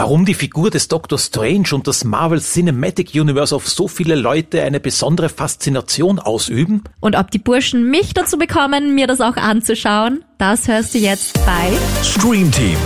warum die Figur des Doctor Strange und das Marvel Cinematic Universe auf so viele Leute eine besondere Faszination ausüben. Und ob die Burschen mich dazu bekommen, mir das auch anzuschauen, das hörst du jetzt bei Stream Team,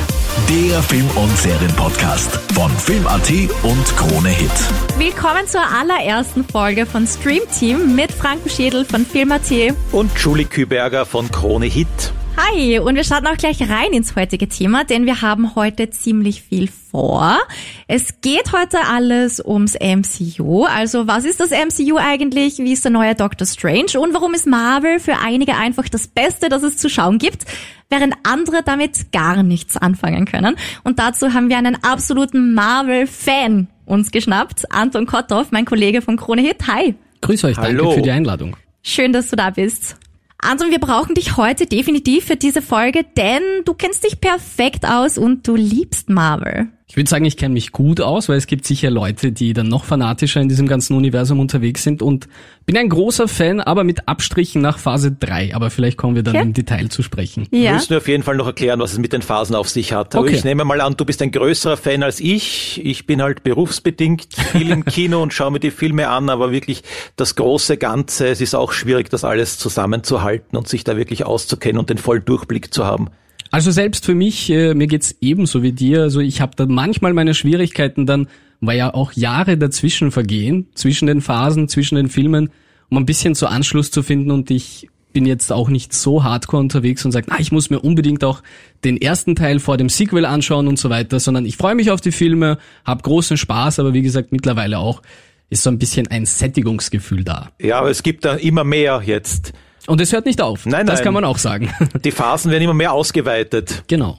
der Film- und Serienpodcast von Film.at und Krone Hit. Willkommen zur allerersten Folge von Stream Team mit Frank Schädel von Film.at. Und Julie Küberger von Krone Hit. Hi, und wir starten auch gleich rein ins heutige Thema, denn wir haben heute ziemlich viel vor. Es geht heute alles ums MCU. Also was ist das MCU eigentlich? Wie ist der neue Doctor Strange? Und warum ist Marvel für einige einfach das Beste, das es zu schauen gibt, während andere damit gar nichts anfangen können? Und dazu haben wir einen absoluten Marvel-Fan uns geschnappt. Anton Kotthoff, mein Kollege von Krone Hit. Hi. Grüß euch, Hallo. danke für die Einladung. Schön, dass du da bist. Anton, wir brauchen dich heute definitiv für diese Folge, denn du kennst dich perfekt aus und du liebst Marvel. Ich würde sagen, ich kenne mich gut aus, weil es gibt sicher Leute, die dann noch fanatischer in diesem ganzen Universum unterwegs sind und bin ein großer Fan, aber mit Abstrichen nach Phase 3. Aber vielleicht kommen wir dann Okay. im Detail zu sprechen. Ja. müssen auf jeden Fall noch erklären, was es mit den Phasen auf sich hat. Aber Okay. ich nehme mal an, du bist ein größerer Fan als ich. Ich bin halt berufsbedingt viel im Kino und schaue mir die Filme an, aber wirklich das große Ganze, es ist auch schwierig, das alles zusammenzuhalten und sich da wirklich auszukennen und den vollen Durchblick zu haben. Also selbst für mich, äh, mir geht's ebenso wie dir. Also ich habe da manchmal meine Schwierigkeiten dann, weil ja auch Jahre dazwischen vergehen, zwischen den Phasen, zwischen den Filmen, um ein bisschen so Anschluss zu finden und ich bin jetzt auch nicht so hardcore unterwegs und sage, na, ich muss mir unbedingt auch den ersten Teil vor dem Sequel anschauen und so weiter, sondern ich freue mich auf die Filme, habe großen Spaß, aber wie gesagt, mittlerweile auch ist so ein bisschen ein Sättigungsgefühl da. Ja, aber es gibt da immer mehr jetzt. Und es hört nicht auf. Nein, das nein. kann man auch sagen. Die Phasen werden immer mehr ausgeweitet. genau.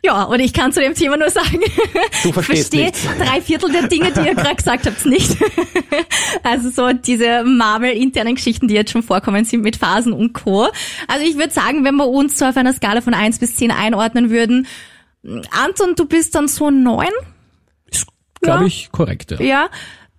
Ja, und ich kann zu dem Thema nur sagen, Du verstehst verstehe nichts. drei Viertel der Dinge, die ihr gerade gesagt habt, nicht. Also so diese Marvel-internen Geschichten, die jetzt schon vorkommen sind mit Phasen und Co. Also ich würde sagen, wenn wir uns so auf einer Skala von eins bis zehn einordnen würden, Anton, du bist dann so neun, Glaube Ja. ich korrekt. Ja. ja,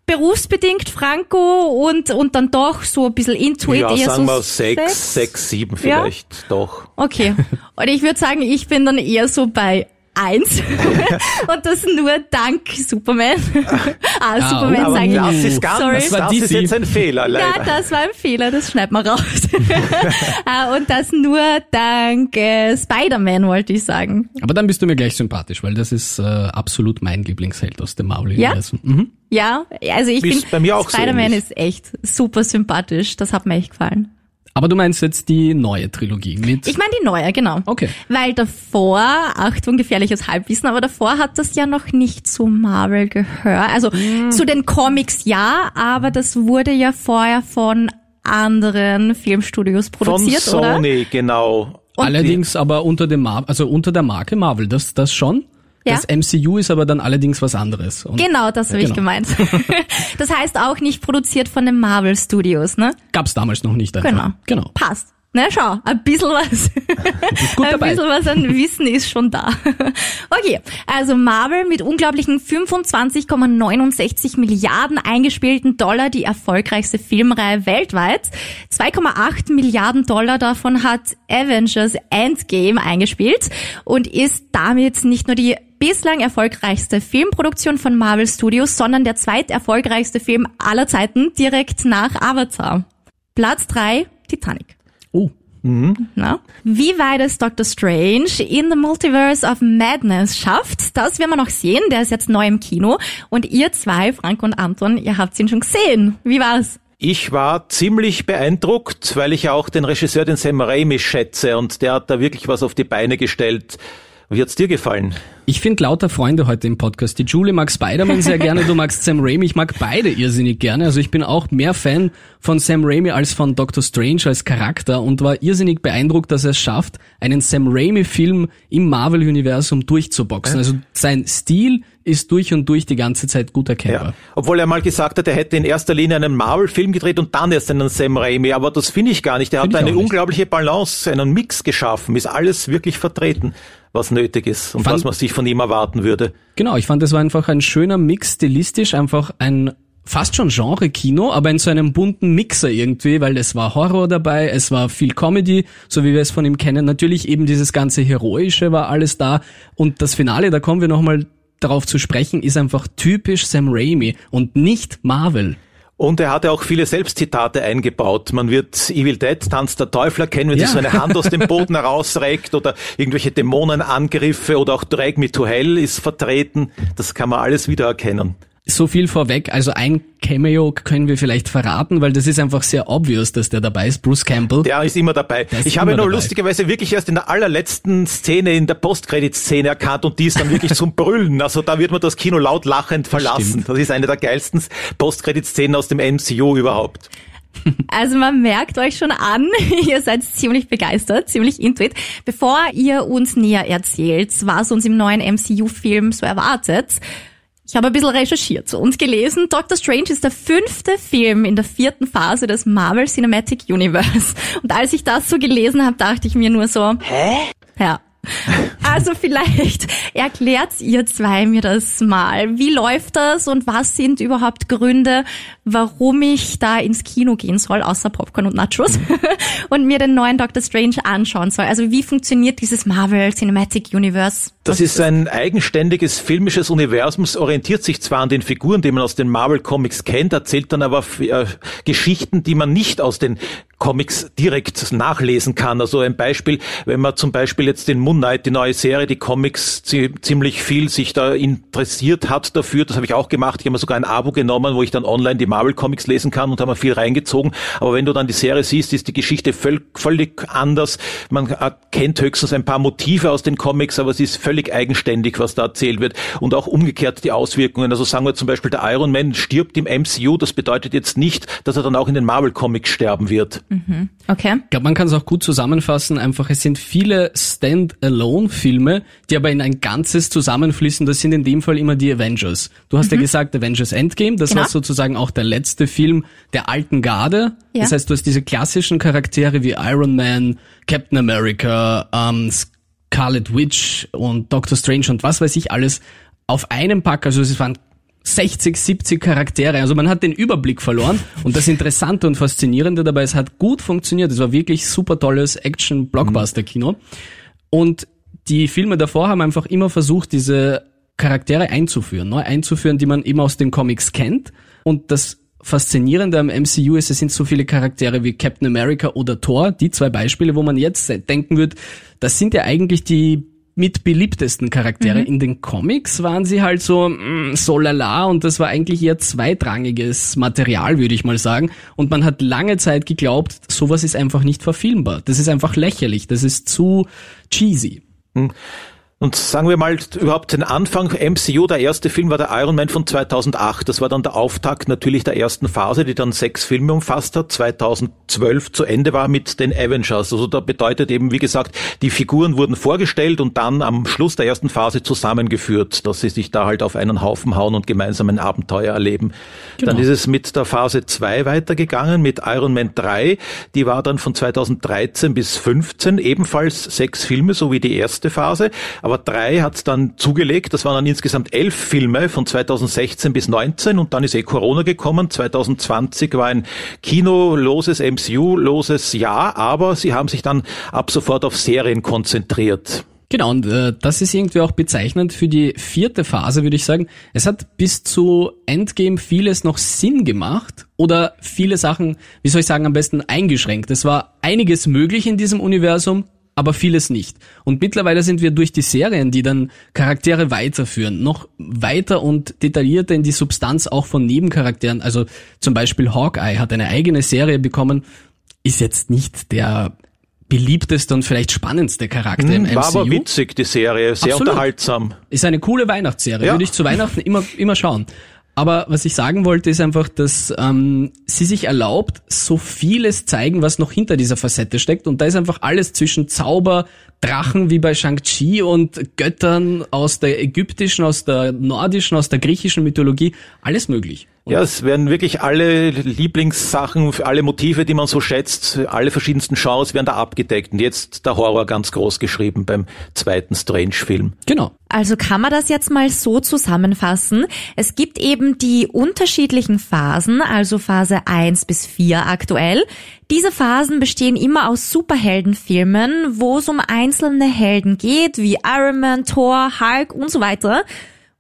berufsbedingt Franco und, und dann doch so ein bisschen Intuit, Ja, eher sagen so wir sechs, sechs, sieben Ja? vielleicht, doch. Okay. Und ich würde sagen, ich bin dann eher so bei eins. Und das nur dank Superman. ah, Superman Aber sage ich. das ist ganz, Sorry. das, Das war ist jetzt ein Fehler, Ja, leider. das war ein Fehler, das schneid mal raus. Ah, Und das nur dank äh, Spider-Man, wollte ich sagen. Aber dann bist du mir gleich sympathisch, weil das ist äh, absolut mein Lieblingsheld aus dem Marvel-Universum. Mhm. Ja, also ich Ist bei mir finde, auch so Spider-Man ähnlich. ist echt super sympathisch. Das hat mir echt gefallen. Aber du meinst jetzt die neue Trilogie mit... Ich meine die neue, genau. Okay. Weil davor, Achtung, gefährliches Halbwissen, aber davor hat das ja noch nicht zu Marvel gehört. Also Hm. zu den Comics ja, aber das wurde ja vorher von anderen Filmstudios Von produziert, oder? Sony, genau. allerdings aber unter dem Mar also unter der Marke Marvel, das, das schon. Ja. Das MCU ist aber dann allerdings was anderes. Und Genau, das habe ich Genau. gemeint. das heißt auch nicht produziert von den Marvel Studios, ne? gab's damals noch nicht einfach. Genau. Genau. Passt. Ne, schau, ein bisschen was. Gut ein dabei. bisschen was an Wissen ist schon da. Okay, also Marvel mit unglaublichen 25,69 Milliarden eingespielten Dollar die erfolgreichste Filmreihe weltweit. 2,8 Milliarden Dollar davon hat Avengers Endgame eingespielt und ist damit nicht nur die bislang erfolgreichste Filmproduktion von Marvel Studios, sondern der zweiterfolgreichste Film aller Zeiten direkt nach Avatar. Platz drei Titanic. Oh, Na? Wie weit es Doctor Strange in the Multiverse of Madness schafft, das werden wir noch sehen. Der ist jetzt neu im Kino. Und ihr zwei, Frank und Anton, ihr habt ihn schon gesehen. Wie war's? Ich war ziemlich beeindruckt, weil ich ja auch den Regisseur, den Sam Raimi, schätze und der hat da wirklich was auf die Beine gestellt. Wie hat's dir gefallen? Ich finde lauter Freunde heute im Podcast. Die Julie mag Spider-Man sehr gerne, du magst Sam Raimi, ich mag beide irrsinnig gerne. Also ich bin auch mehr Fan von Sam Raimi als von Doctor Strange als Charakter und war irrsinnig beeindruckt, dass er es schafft, einen Sam Raimi-Film im Marvel-Universum durchzuboxen. Also sein Stil ist durch und durch die ganze Zeit gut erkennbar. Ja. Obwohl er mal gesagt hat, er hätte in erster Linie einen Marvel-Film gedreht und dann erst einen Sam Raimi. Aber das finde ich gar nicht. Er Find hat eine unglaubliche Balance, einen Mix geschaffen. Ist alles wirklich vertreten, was nötig ist und Fand- was man sich von ihm erwarten würde. Genau, ich fand, es war einfach ein schöner Mix, stilistisch einfach ein fast schon Genre-Kino, aber in so einem bunten Mixer irgendwie, weil es war Horror dabei, es war viel Comedy, so wie wir es von ihm kennen. Natürlich eben dieses ganze Heroische war alles da und das Finale, da kommen wir nochmal darauf zu sprechen, ist einfach typisch Sam Raimi und nicht Marvel. Und er hatte auch viele Selbstzitate eingebaut. Man wird Evil Dead, Tanz der Teufel erkennen, wenn ja. sich so eine Hand aus dem Boden herausreckt oder irgendwelche Dämonenangriffe oder auch Drag Me to Hell ist vertreten. Das kann man alles wiedererkennen so viel vorweg. Also ein Cameo können wir vielleicht verraten, weil das ist einfach sehr obvious, dass der dabei ist. Bruce Campbell. Der ist immer dabei. Ist ich habe ihn nur dabei. lustigerweise wirklich erst in der allerletzten Szene, in der Postkreditszene erkannt und die ist dann wirklich zum Brüllen. Also da wird man das Kino laut lachend verlassen. Stimmt. Das ist eine der geilsten Postkreditszenen aus dem MCU überhaupt. Also man merkt euch schon an, ihr seid ziemlich begeistert, ziemlich intuit. Bevor ihr uns näher erzählt, was uns im neuen MCU-Film so erwartet, ich habe ein bisschen recherchiert und gelesen, Doctor Strange ist der fünfte Film in der vierten Phase des Marvel Cinematic Universe. Und als ich das so gelesen habe, dachte ich mir nur so, hä? Ja, also vielleicht erklärt ihr zwei mir das mal. Wie läuft das und was sind überhaupt Gründe, warum ich da ins Kino gehen soll, außer Popcorn und Nachos, und mir den neuen Doctor Strange anschauen soll? Also wie funktioniert dieses Marvel Cinematic Universe? Das ist ein eigenständiges filmisches Universum, es orientiert sich zwar an den Figuren, die man aus den Marvel Comics kennt, erzählt dann aber äh, Geschichten, die man nicht aus den Comics direkt nachlesen kann. Also ein Beispiel, wenn man zum Beispiel jetzt den Moon Knight, die neue Serie, die Comics ziemlich viel sich da interessiert hat dafür, das habe ich auch gemacht. Ich habe mir sogar ein Abo genommen, wo ich dann online die Marvel Comics lesen kann und habe mir viel reingezogen. Aber wenn du dann die Serie siehst, ist die Geschichte völlig anders. Man kennt höchstens ein paar Motive aus den Comics, aber es ist völlig eigenständig, was da erzählt wird. Und auch umgekehrt die Auswirkungen. Also sagen wir zum Beispiel, der Iron Man stirbt im MCU. Das bedeutet jetzt nicht, dass er dann auch in den Marvel Comics sterben wird. Mhm. Okay. Ich glaube, man kann es auch gut zusammenfassen. Einfach, es sind viele Stand-alone-Filme, die aber in ein Ganzes zusammenfließen. Das sind in dem Fall immer die Avengers. Du hast mhm. ja gesagt, Avengers Endgame. Das genau. war sozusagen auch der letzte Film der alten Garde. Ja. Das heißt, du hast diese klassischen Charaktere wie Iron Man, Captain America, ähm, Scarlet Witch und Doctor Strange und was weiß ich alles auf einem Pack. Also es waren 60, 70 Charaktere. Also man hat den Überblick verloren. Und das Interessante und Faszinierende dabei, es hat gut funktioniert. Es war wirklich super tolles Action-Blockbuster-Kino. Und die Filme davor haben einfach immer versucht, diese Charaktere einzuführen, neu einzuführen, die man eben aus den Comics kennt. Und das Faszinierende am MCU ist, es sind so viele Charaktere wie Captain America oder Thor, die zwei Beispiele, wo man jetzt denken wird, das sind ja eigentlich die mit beliebtesten Charaktere. Mhm. In den Comics waren sie halt so, mm, so lala und das war eigentlich eher zweitrangiges Material, würde ich mal sagen. Und man hat lange Zeit geglaubt, sowas ist einfach nicht verfilmbar. Das ist einfach lächerlich, das ist zu cheesy. Mhm. Und sagen wir mal überhaupt den Anfang MCU, der erste Film war der Iron Man von 2008. Das war dann der Auftakt natürlich der ersten Phase, die dann sechs Filme umfasst hat. 2012 zu Ende war mit den Avengers. Also da bedeutet eben, wie gesagt, die Figuren wurden vorgestellt und dann am Schluss der ersten Phase zusammengeführt, dass sie sich da halt auf einen Haufen hauen und gemeinsam ein Abenteuer erleben. Genau. Dann ist es mit der Phase 2 weitergegangen, mit Iron Man 3. Die war dann von 2013 bis 15 ebenfalls sechs Filme, so wie die erste Phase. Aber drei hat es dann zugelegt. Das waren dann insgesamt elf Filme von 2016 bis 19 und dann ist eh Corona gekommen. 2020 war ein kinoloses, MCU-loses Jahr, aber sie haben sich dann ab sofort auf Serien konzentriert. Genau, und äh, das ist irgendwie auch bezeichnend für die vierte Phase, würde ich sagen. Es hat bis zu Endgame vieles noch Sinn gemacht oder viele Sachen, wie soll ich sagen, am besten eingeschränkt. Es war einiges möglich in diesem Universum, aber vieles nicht. Und mittlerweile sind wir durch die Serien, die dann Charaktere weiterführen, noch weiter und detaillierter in die Substanz auch von Nebencharakteren. Also zum Beispiel Hawkeye hat eine eigene Serie bekommen, ist jetzt nicht der beliebteste und vielleicht spannendste Charakter hm, im MCU. War aber witzig, die Serie, sehr Absolut. unterhaltsam. Ist eine coole Weihnachtsserie, ja. würde ich zu Weihnachten immer, immer schauen. Aber was ich sagen wollte, ist einfach, dass ähm, sie sich erlaubt, so vieles zeigen, was noch hinter dieser Facette steckt. Und da ist einfach alles zwischen Zauber, Drachen wie bei Shang-Chi und Göttern aus der ägyptischen, aus der nordischen, aus der griechischen Mythologie, alles möglich. Ja, es werden wirklich alle Lieblingssachen, alle Motive, die man so schätzt, alle verschiedensten Genres werden da abgedeckt. Und jetzt der Horror ganz groß geschrieben beim zweiten Strange-Film. Genau. Also kann man das jetzt mal so zusammenfassen. Es gibt eben die unterschiedlichen Phasen, also Phase 1 bis 4 aktuell. Diese Phasen bestehen immer aus Superheldenfilmen, wo es um einzelne Helden geht, wie Iron Man, Thor, Hulk und so weiter.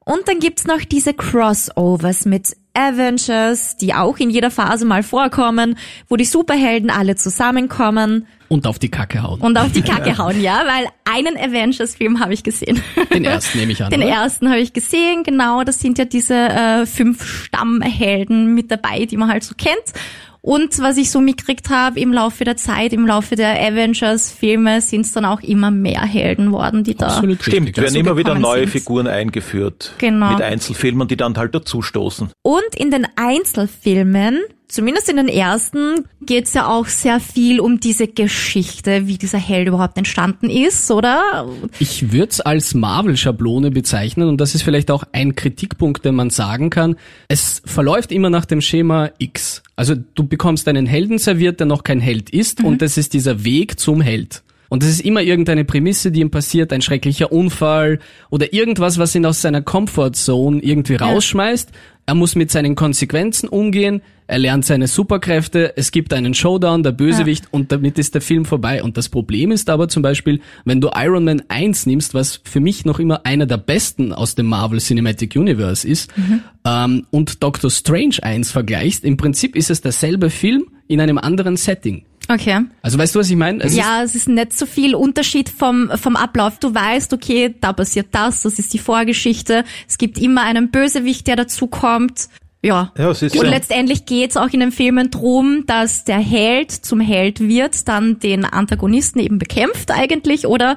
Und dann gibt's noch diese Crossovers mit Avengers, die auch in jeder Phase mal vorkommen, wo die Superhelden alle zusammenkommen Und auf die Kacke hauen. und auf die Kacke hauen, ja, weil einen Avengers-Film habe ich gesehen. Den ersten nehme ich an. Den oder? ersten habe ich gesehen, genau. Das sind ja diese äh, fünf Stammhelden mit dabei, die man halt so kennt. Und was ich so mitgekriegt habe im Laufe der Zeit, im Laufe der Avengers-Filme, sind es dann auch immer mehr Helden worden, die da. Absolut Stimmt, richtig. werden immer wieder neue sind. Figuren eingeführt. Genau. Mit Einzelfilmen, die dann halt dazustoßen. Und in den Einzelfilmen, zumindest in den ersten, geht's ja auch sehr viel um diese Geschichte, wie dieser Held überhaupt entstanden ist, oder? Ich würde es als Marvel-Schablone bezeichnen und das ist vielleicht auch ein Kritikpunkt, den man sagen kann. Es verläuft immer nach dem Schema X. Also du bekommst einen Helden serviert, der noch kein Held ist und das ist dieser Weg zum Held. Und es ist immer irgendeine Prämisse, die ihm passiert, ein schrecklicher Unfall oder irgendwas, was ihn aus seiner Comfortzone irgendwie rausschmeißt. Er muss mit seinen Konsequenzen umgehen, er lernt seine Superkräfte, es gibt einen Showdown, der Bösewicht und damit ist der Film vorbei. Und das Problem ist aber zum Beispiel, wenn du Iron Man 1 nimmst, was für mich noch immer einer der besten aus dem Marvel Cinematic Universe ist, ähm, und Doctor Strange 1 vergleichst, im Prinzip ist es derselbe Film in einem anderen Setting. Okay. Also weißt du, was ich meine? Es ja, es ist nicht so viel Unterschied vom, vom Ablauf. Du weißt, okay, da passiert das, das ist die Vorgeschichte. Es gibt immer einen Bösewicht, der dazukommt. Ja. Ja, es ist Und ja- letztendlich geht's auch in den Filmen drum, dass der Held zum Held wird, dann den Antagonisten eben bekämpft eigentlich, oder?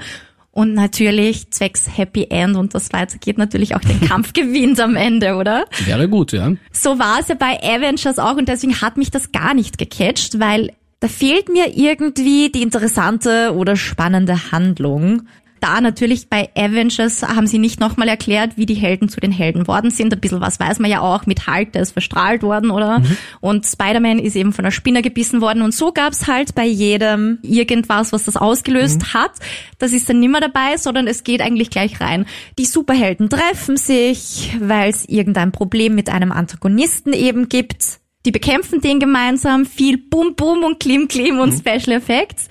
Und natürlich zwecks Happy End und das weitergeht natürlich auch den Kampf gewinnt am Ende, oder? wäre gut, ja. So war es ja bei Avengers auch und deswegen hat mich das gar nicht gecatcht, weil da fehlt mir irgendwie die interessante oder spannende Handlung. Da natürlich bei Avengers haben sie nicht nochmal erklärt, wie die Helden zu den Helden worden sind. Ein bisschen was weiß man ja auch mit Hulk, der ist verstrahlt worden, oder? Und Spider-Man ist eben von einer Spinne gebissen worden. Und so gab's halt bei jedem irgendwas, was das ausgelöst hat. Das ist dann nimmer dabei, sondern es geht eigentlich gleich rein. Die Superhelden treffen sich, weil es irgendein Problem mit einem Antagonisten eben gibt. Die bekämpfen den gemeinsam, viel Bum Bum und Klim Klim und Special Effects.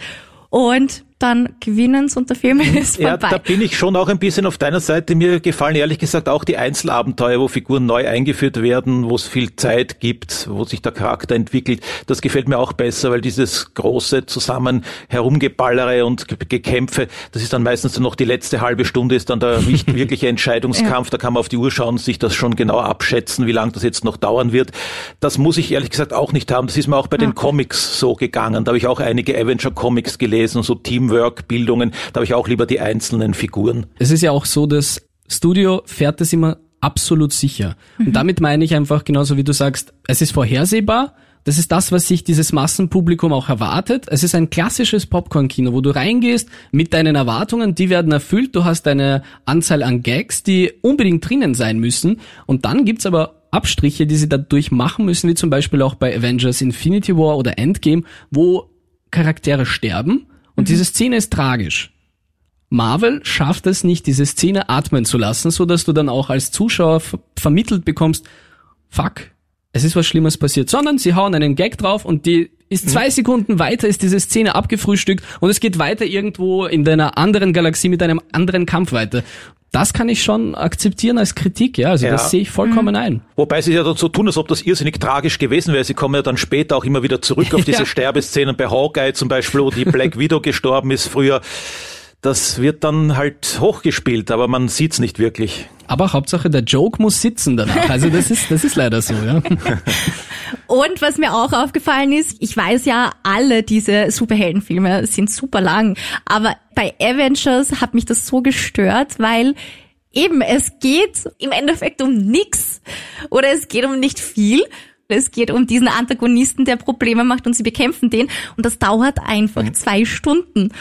Und dann gewinen's und der Film ist Ja, vorbei. da bin ich schon auch ein bisschen auf deiner Seite. Mir gefallen ehrlich gesagt auch die Einzelabenteuer, wo Figuren neu eingeführt werden, wo es viel Zeit gibt, wo sich der Charakter entwickelt. Das gefällt mir auch besser, weil dieses große zusammen herumgeballere und Ge- Gekämpfe, das ist dann meistens noch die letzte halbe Stunde, ist dann der wirkliche Entscheidungskampf. Da kann man auf die Uhr schauen, sich das schon genau abschätzen, wie lange das jetzt noch dauern wird. Das muss ich ehrlich gesagt auch nicht haben. Das ist mir auch bei den Comics so gegangen. Da habe ich auch einige Avenger-Comics gelesen, so Teamwork-Bildungen. Da habe ich auch lieber die einzelnen Figuren. Es ist ja auch so, das Studio fährt das immer absolut sicher. Und damit meine ich einfach genauso wie du sagst, es ist vorhersehbar. Das ist das, was sich dieses Massenpublikum auch erwartet. Es ist ein klassisches Popcorn-Kino, wo du reingehst mit deinen Erwartungen, die werden erfüllt. Du hast eine Anzahl an Gags, die unbedingt drinnen sein müssen. Und dann gibt's aber Abstriche, die sie dadurch machen müssen, wie zum Beispiel auch bei Avengers Infinity War oder Endgame, wo Charaktere sterben. Und diese Szene ist tragisch. Marvel schafft es nicht, diese Szene atmen zu lassen, so dass du dann auch als Zuschauer ver vermittelt bekommst, fuck, es ist was Schlimmes passiert, sondern sie hauen einen Gag drauf und die ist zwei Sekunden weiter, ist diese Szene abgefrühstückt und es geht weiter irgendwo in deiner anderen Galaxie mit einem anderen Kampf weiter. Das kann ich schon akzeptieren als Kritik, ja, also Ja. das sehe ich vollkommen ein. Wobei sie ja dann so tun, als ob das irrsinnig tragisch gewesen wäre. Sie kommen ja dann später auch immer wieder zurück auf diese Ja. Sterbeszenen bei Hawkeye zum Beispiel, wo die Black Widow gestorben ist früher. Das wird dann halt hochgespielt, aber man sieht's nicht wirklich. Aber Hauptsache der Joke muss sitzen danach, also das ist, das ist leider so, ja. Und was mir auch aufgefallen ist, ich weiß ja, alle diese Superheldenfilme sind super lang, aber bei Avengers hat mich das so gestört, weil eben es geht im Endeffekt um nix oder es geht um nicht viel. Es geht um diesen Antagonisten, der Probleme macht und sie bekämpfen den und das dauert einfach zwei Stunden.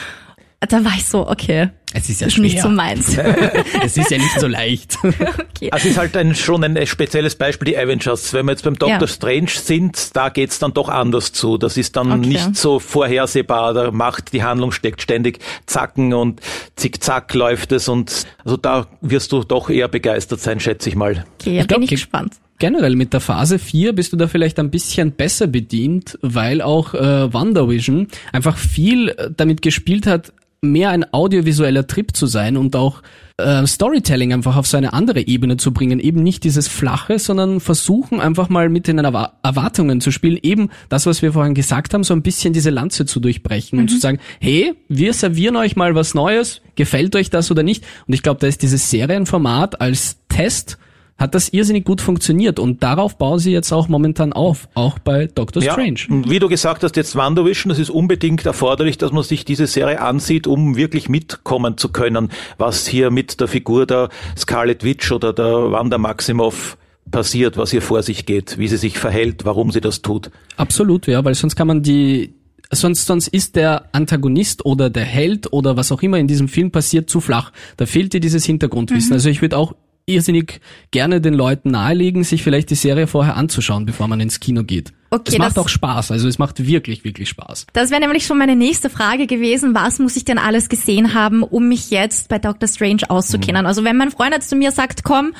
Da war ich so, okay, Es ist ja ist nicht so meins. Es ist ja nicht so leicht. okay. Also es ist halt ein, schon ein spezielles Beispiel, die Avengers. Wenn wir jetzt beim Doctor Ja. Strange sind, da geht's dann doch anders zu. Das ist dann Okay. nicht so vorhersehbar. Da macht die Handlung steckt ständig Zacken und zickzack läuft es und also da wirst du doch eher begeistert sein, schätze ich mal. Okay, ja, Ich glaub, bin ich ge- gespannt. Generell mit der Phase 4 bist du da vielleicht ein bisschen besser bedient, weil auch äh, WandaVision einfach viel äh, damit gespielt hat, mehr ein audiovisueller Trip zu sein und auch äh, Storytelling einfach auf so eine andere Ebene zu bringen. Eben nicht dieses Flache, sondern versuchen einfach mal mit den Erwa Erwartungen zu spielen. Eben das, was wir vorhin gesagt haben, so ein bisschen diese Lanze zu durchbrechen mhm. und zu sagen, hey, wir servieren euch mal was Neues, gefällt euch das oder nicht? Und ich glaube, da ist dieses Serienformat als Test hat das irrsinnig gut funktioniert und darauf bauen sie jetzt auch momentan auf, auch bei Doctor ja, Strange. Wie du gesagt hast, jetzt WandaVision, das ist unbedingt erforderlich, dass man sich diese Serie ansieht, um wirklich mitkommen zu können, was hier mit der Figur der Scarlet Witch oder der Wanda Maximoff passiert, was hier vor sich geht, wie sie sich verhält, warum sie das tut. Absolut, ja, weil sonst kann man die sonst, sonst ist der Antagonist oder der Held oder was auch immer in diesem Film passiert zu flach. Da fehlt dir dieses Hintergrundwissen. Mhm. Also ich würde auch irrsinnig gerne den Leuten nahelegen, sich vielleicht die Serie vorher anzuschauen, bevor man ins Kino geht. Okay, es macht auch Spaß, also es macht wirklich, wirklich Spaß. Das wäre nämlich schon meine nächste Frage gewesen. Was muss ich denn alles gesehen haben, um mich jetzt bei Doctor Strange auszukennen? Mhm. Also wenn mein Freund jetzt zu mir sagt, komm,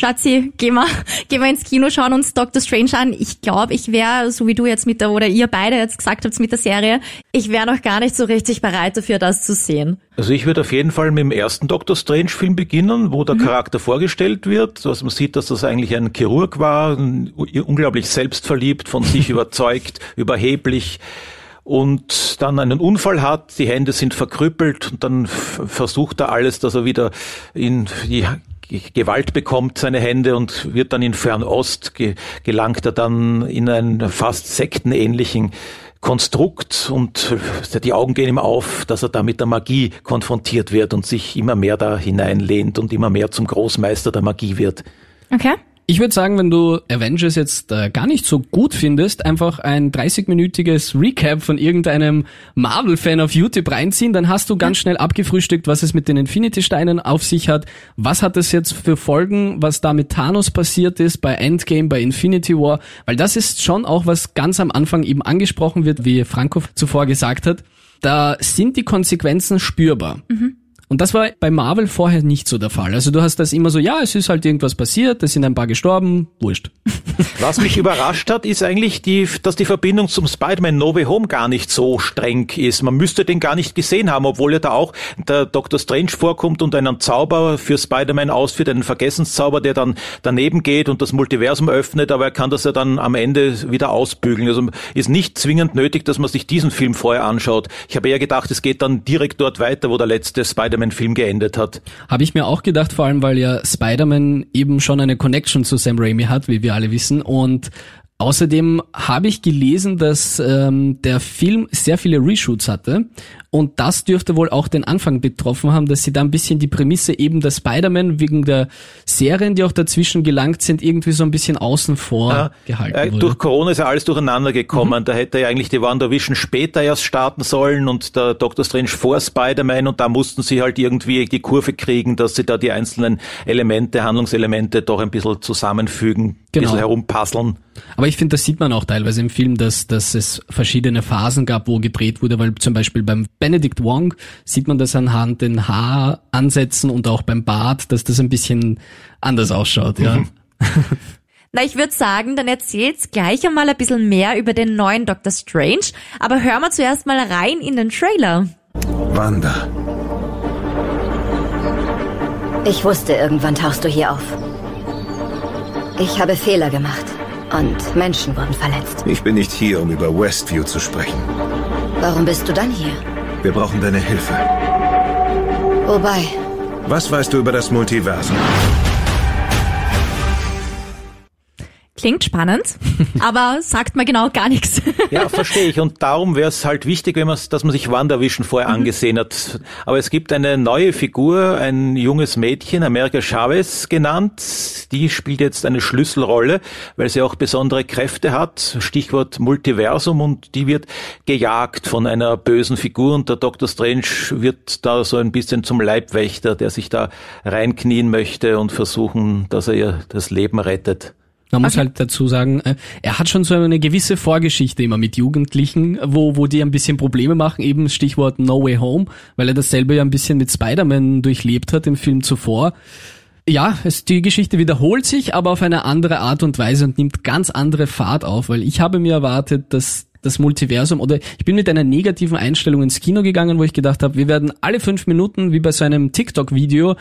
Schatzi, geh mal, geh mal ins Kino, schauen uns Doctor Strange an. Ich glaube, ich wäre, so wie du jetzt mit der, oder ihr beide jetzt gesagt habt mit der Serie, ich wäre noch gar nicht so richtig bereit dafür, das zu sehen. Also ich würde auf jeden Fall mit dem ersten Doctor Strange Film beginnen, wo der mhm. Charakter vorgestellt wird, dass man sieht, dass das eigentlich ein Chirurg war, unglaublich selbstverliebt, von sich überzeugt, überheblich und dann einen Unfall hat, die Hände sind verkrüppelt und dann versucht er alles, dass er wieder in die Gewalt bekommt, seine Hände und wird dann in Fernost, gelangt er dann in einen fast sektenähnlichen Konstrukt und die Augen gehen ihm auf, dass er da mit der Magie konfrontiert wird und sich immer mehr da hineinlehnt und immer mehr zum Großmeister der Magie wird. Okay. Ich würde sagen, wenn du Avengers jetzt äh, gar nicht so gut findest, einfach ein 30-minütiges Recap von irgendeinem Marvel-Fan auf YouTube reinziehen, dann hast du ganz schnell abgefrühstückt, was es mit den Infinity-Steinen auf sich hat. Was hat es jetzt für Folgen, was da mit Thanos passiert ist, bei Endgame, bei Infinity War? Weil das ist schon auch, was ganz am Anfang eben angesprochen wird, wie Franco zuvor gesagt hat. Da sind die Konsequenzen spürbar. Mhm. Und das war bei Marvel vorher nicht so der Fall. Also du hast das immer so, ja, es ist halt irgendwas passiert, es sind ein paar gestorben, wurscht. Was mich überrascht hat, ist eigentlich, die, dass die Verbindung zum Spider-Man No Way Home gar nicht so streng ist. Man müsste den gar nicht gesehen haben, obwohl ja da auch der Dr. Strange vorkommt und einen Zauber für Spider-Man ausführt, einen Vergessenszauber, der dann daneben geht und das Multiversum öffnet, aber er kann das ja dann am Ende wieder ausbügeln. Also ist nicht zwingend nötig, dass man sich diesen Film vorher anschaut. Ich habe eher gedacht, es geht dann direkt dort weiter, wo der letzte Spider-Man Spider-Man-Film geendet hat. Habe ich mir auch gedacht, vor allem weil ja Spider-Man eben schon eine Connection zu Sam Raimi hat, wie wir alle wissen. Und Außerdem habe ich gelesen, dass ähm, der Film sehr viele Reshoots hatte und das dürfte wohl auch den Anfang betroffen haben, dass sie da ein bisschen die Prämisse eben der Spider-Man wegen der Serien, die auch dazwischen gelangt sind, irgendwie so ein bisschen außen vor ja, gehalten äh, Durch Corona ist ja alles durcheinander gekommen. Mhm. Da hätte ja eigentlich die WandaVision später erst starten sollen und der Doctor Strange vor Spider-Man und da mussten sie halt irgendwie die Kurve kriegen, dass sie da die einzelnen Elemente, Handlungselemente doch ein bisschen zusammenfügen, genau. ein bisschen herumpasseln. Aber ich finde, das sieht man auch teilweise im Film, dass, dass es verschiedene Phasen gab, wo gedreht wurde, weil zum Beispiel beim Benedict Wong sieht man das anhand den Haaransätzen und auch beim Bart, dass das ein bisschen anders ausschaut, ja. Mhm. Na, ich würde sagen, dann erzählt's gleich einmal ein bisschen mehr über den neuen Doctor Strange, aber hören wir zuerst mal rein in den Trailer. Wanda. Ich wusste, irgendwann tauchst du hier auf. Ich habe Fehler gemacht und Menschen wurden verletzt. Ich bin nicht hier, um über Westview zu sprechen. Warum bist du dann hier? Wir brauchen deine Hilfe. Wobei? Was weißt du über das Multiversum? Klingt spannend, aber sagt mir genau gar nichts. Ja, verstehe ich. Und darum wäre es halt wichtig, wenn man, dass man sich WandaVision vorher mhm. angesehen hat. Aber es gibt eine neue Figur, ein junges Mädchen, America Chavez genannt. Die spielt jetzt eine Schlüsselrolle, weil sie auch besondere Kräfte hat. Stichwort Multiversum und die wird gejagt von einer bösen Figur und der Dr. Strange wird da so ein bisschen zum Leibwächter, der sich da reinknien möchte und versuchen, dass er ihr das Leben rettet. Man muss halt dazu sagen, äh, er hat schon so eine gewisse Vorgeschichte immer mit Jugendlichen, wo, wo die ein bisschen Probleme machen, eben Stichwort No Way Home, weil er dasselbe ja ein bisschen mit Spider-Man durchlebt hat im Film zuvor. Ja, es, die Geschichte wiederholt sich, aber auf eine andere Art und Weise und nimmt ganz andere Fahrt auf, weil ich habe mir erwartet, dass das Multiversum oder ich bin mit einer negativen Einstellung ins Kino gegangen, wo ich gedacht habe, wir werden alle fünf Minuten wie bei so einem TikTok-Video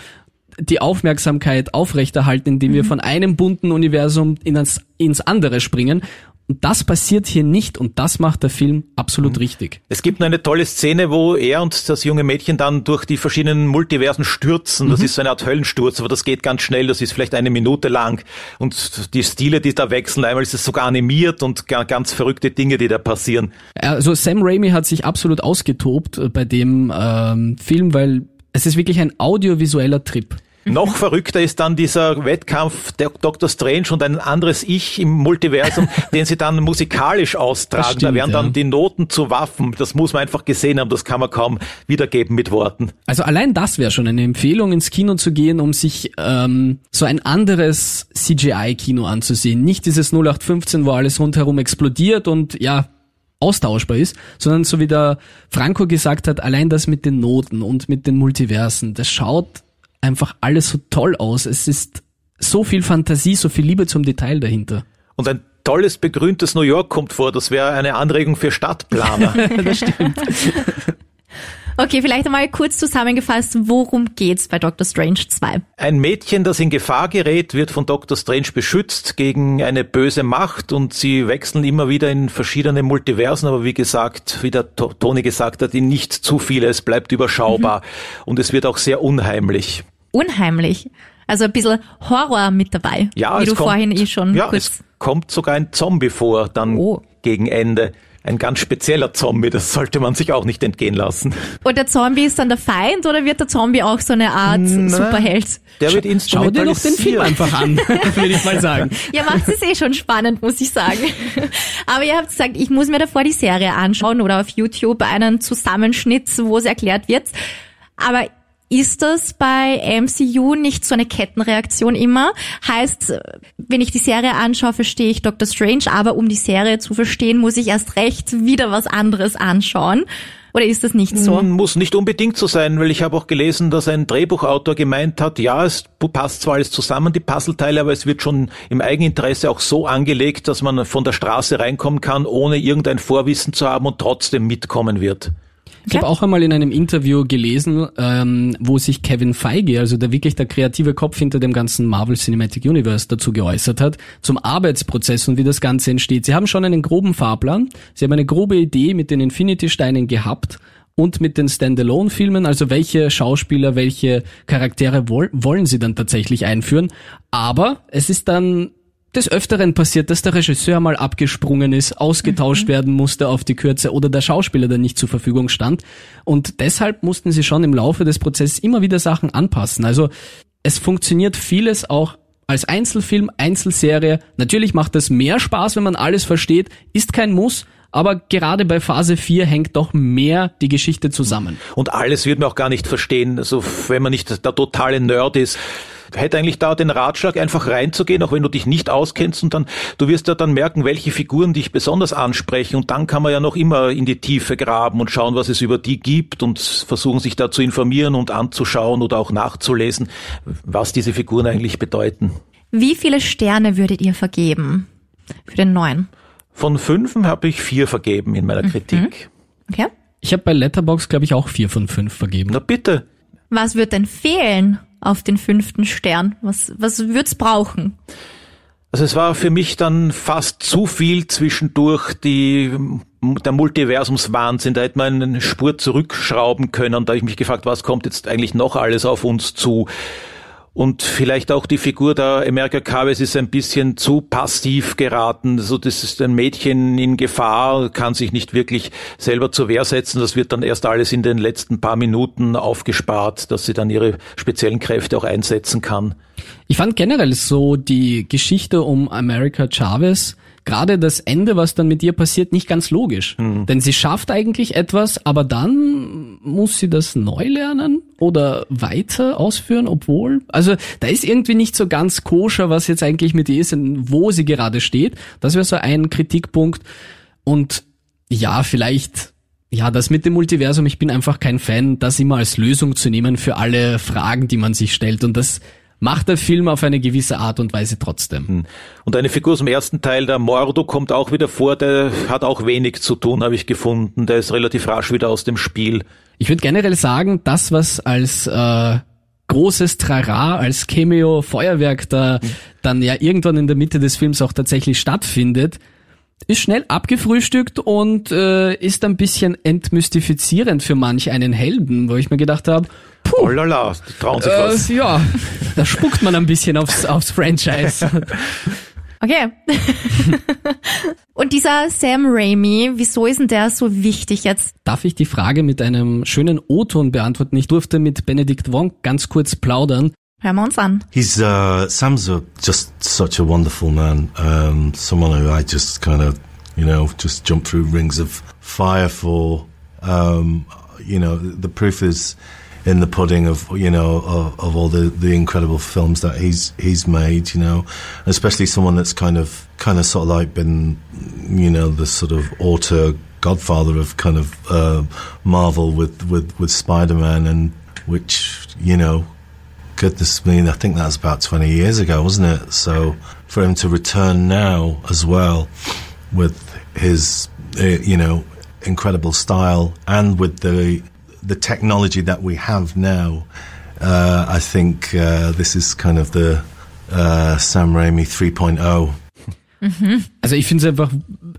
die Aufmerksamkeit aufrechterhalten, indem wir von einem bunten Universum ins, ins andere springen. Und das passiert hier nicht und das macht der Film absolut mhm. richtig. Es gibt eine tolle Szene, wo er und das junge Mädchen dann durch die verschiedenen Multiversen stürzen. Das mhm. ist so eine Art Höllensturz, aber das geht ganz schnell. Das ist vielleicht eine Minute lang. Und die Stile, die da wechseln, einmal ist es sogar animiert und ganz verrückte Dinge, die da passieren. Also Sam Raimi hat sich absolut ausgetobt äh, bei dem ähm, Film, weil es ist wirklich ein audiovisueller Trip. Noch verrückter ist dann dieser Wettkampf der Dr. Strange und ein anderes Ich im Multiversum, den sie dann musikalisch austragen. Stimmt, da werden dann ja. die Noten zu Waffen. Das muss man einfach gesehen haben. Das kann man kaum wiedergeben mit Worten. Also allein das wäre schon eine Empfehlung, ins Kino zu gehen, um sich ähm, so ein anderes CGI-Kino anzusehen. Nicht dieses 0815, wo alles rundherum explodiert und ja, austauschbar ist, sondern so wie der Franco gesagt hat, allein das mit den Noten und mit den Multiversen, das schaut einfach alles so toll aus. Es ist so viel Fantasie, so viel Liebe zum Detail dahinter. Und ein tolles, begrüntes New York kommt vor. Das wäre eine Anregung für Stadtplaner. das stimmt. Okay, vielleicht einmal kurz zusammengefasst, worum geht's bei Doctor Strange 2? Ein Mädchen, das in Gefahr gerät, wird von Doctor Strange beschützt gegen eine böse Macht und sie wechseln immer wieder in verschiedene Multiversen, aber wie gesagt, wie der Toni gesagt hat, in nicht zu viele, es bleibt überschaubar mhm. und es wird auch sehr unheimlich. Unheimlich? Also ein bisschen Horror mit dabei, ja, wie du kommt, vorhin eh schon ja, kurz... Es kommt sogar ein Zombie vor, dann oh. gegen Ende ein ganz spezieller Zombie, das sollte man sich auch nicht entgehen lassen. Und der Zombie ist dann der Feind oder wird der Zombie auch so eine Art Na, Superheld? Der wird Schau dir doch den Film einfach an, würde ich mal sagen. Ja, macht es eh schon spannend, muss ich sagen. Aber ihr habt gesagt, ich muss mir davor die Serie anschauen oder auf YouTube einen Zusammenschnitt, wo es erklärt wird. Aber ist das bei MCU nicht so eine Kettenreaktion immer? Heißt, wenn ich die Serie anschaue, verstehe ich Doctor Strange, aber um die Serie zu verstehen, muss ich erst recht wieder was anderes anschauen. Oder ist das nicht so? Hm, muss nicht unbedingt so sein, weil ich habe auch gelesen, dass ein Drehbuchautor gemeint hat, ja, es passt zwar alles zusammen, die Puzzleteile, aber es wird schon im Eigeninteresse auch so angelegt, dass man von der Straße reinkommen kann, ohne irgendein Vorwissen zu haben und trotzdem mitkommen wird. Ich habe auch einmal in einem Interview gelesen, ähm, wo sich Kevin Feige, also der wirklich der kreative Kopf hinter dem ganzen Marvel Cinematic Universe, dazu geäußert hat, zum Arbeitsprozess und wie das Ganze entsteht. Sie haben schon einen groben Fahrplan, sie haben eine grobe Idee mit den Infinity-Steinen gehabt und mit den Standalone-Filmen, also welche Schauspieler, welche Charaktere wollen sie dann tatsächlich einführen. Aber es ist dann des Öfteren passiert, dass der Regisseur mal abgesprungen ist, ausgetauscht mhm. werden musste auf die Kürze oder der Schauspieler dann nicht zur Verfügung stand. Und deshalb mussten sie schon im Laufe des Prozesses immer wieder Sachen anpassen. Also es funktioniert vieles auch als Einzelfilm, Einzelserie. Natürlich macht es mehr Spaß, wenn man alles versteht, ist kein Muss, aber gerade bei Phase 4 hängt doch mehr die Geschichte zusammen. Und alles wird man auch gar nicht verstehen, also wenn man nicht der totale Nerd ist hätte eigentlich da den Ratschlag, einfach reinzugehen, auch wenn du dich nicht auskennst und dann, du wirst ja dann merken, welche Figuren dich besonders ansprechen und dann kann man ja noch immer in die Tiefe graben und schauen, was es über die gibt und versuchen sich da zu informieren und anzuschauen oder auch nachzulesen, was diese Figuren eigentlich bedeuten. Wie viele Sterne würdet ihr vergeben für den neuen? Von fünf habe ich vier vergeben in meiner mhm. Kritik. Okay. Ich habe bei Letterbox glaube ich auch vier von fünf vergeben. Na bitte. Was wird denn fehlen? Auf den fünften Stern? Was, was wird's brauchen? Also es war für mich dann fast zu viel zwischendurch die, der Multiversumswahnsinn. Da hätte man eine Spur zurückschrauben können. Da habe ich mich gefragt, was kommt jetzt eigentlich noch alles auf uns zu? Und vielleicht auch die Figur der America Chavez ist ein bisschen zu passiv geraten. So, das ist ein Mädchen in Gefahr, kann sich nicht wirklich selber zur Wehr setzen. Das wird dann erst alles in den letzten paar Minuten aufgespart, dass sie dann ihre speziellen Kräfte auch einsetzen kann. Ich fand generell so die Geschichte um America Chavez gerade das Ende, was dann mit ihr passiert, nicht ganz logisch. Mhm. Denn sie schafft eigentlich etwas, aber dann muss sie das neu lernen oder weiter ausführen, obwohl, also da ist irgendwie nicht so ganz koscher, was jetzt eigentlich mit ihr ist und wo sie gerade steht. Das wäre so ein Kritikpunkt. Und ja, vielleicht ja, das mit dem Multiversum, ich bin einfach kein Fan, das immer als Lösung zu nehmen für alle Fragen, die man sich stellt. Und das macht der Film auf eine gewisse Art und Weise trotzdem. Und eine Figur aus dem ersten Teil, der Mordo, kommt auch wieder vor, der hat auch wenig zu tun, habe ich gefunden. Der ist relativ rasch wieder aus dem Spiel. Ich würde generell sagen, das, was als äh, großes Trara, als Cameo-Feuerwerk da dann ja irgendwann in der Mitte des Films auch tatsächlich stattfindet, ist schnell abgefrühstückt und äh, ist ein bisschen entmystifizierend für manch einen Helden, wo ich mir gedacht habe, Oh lala, die trauen sich äh, was. ja, da spuckt man ein bisschen aufs, aufs Franchise. Okay. Und dieser Sam Raimi, wieso ist denn der so wichtig jetzt? Darf ich die Frage mit einem schönen O-Ton beantworten? Ich durfte mit Benedikt Wong ganz kurz plaudern. Hören wir uns an. He's uh, Sam's a, just such a wonderful man. Um, someone who I just kind of, you know, just jump through rings of fire for. Um, you know, the proof is in the pudding of you know of, of all the, the incredible films that he's he's made. You know, especially someone that's kind of kind of sort of like been, you know, the sort of auteur godfather of kind of uh, Marvel with with with Spider Man and which you know goodness me, I think that was about 20 years ago, wasn't it? So for him to return now as well with his, uh, you know, incredible style and with the the technology that we have now, uh, I think uh, this is kind of the uh, Sam Raimi 3.0. Also ich finde es einfach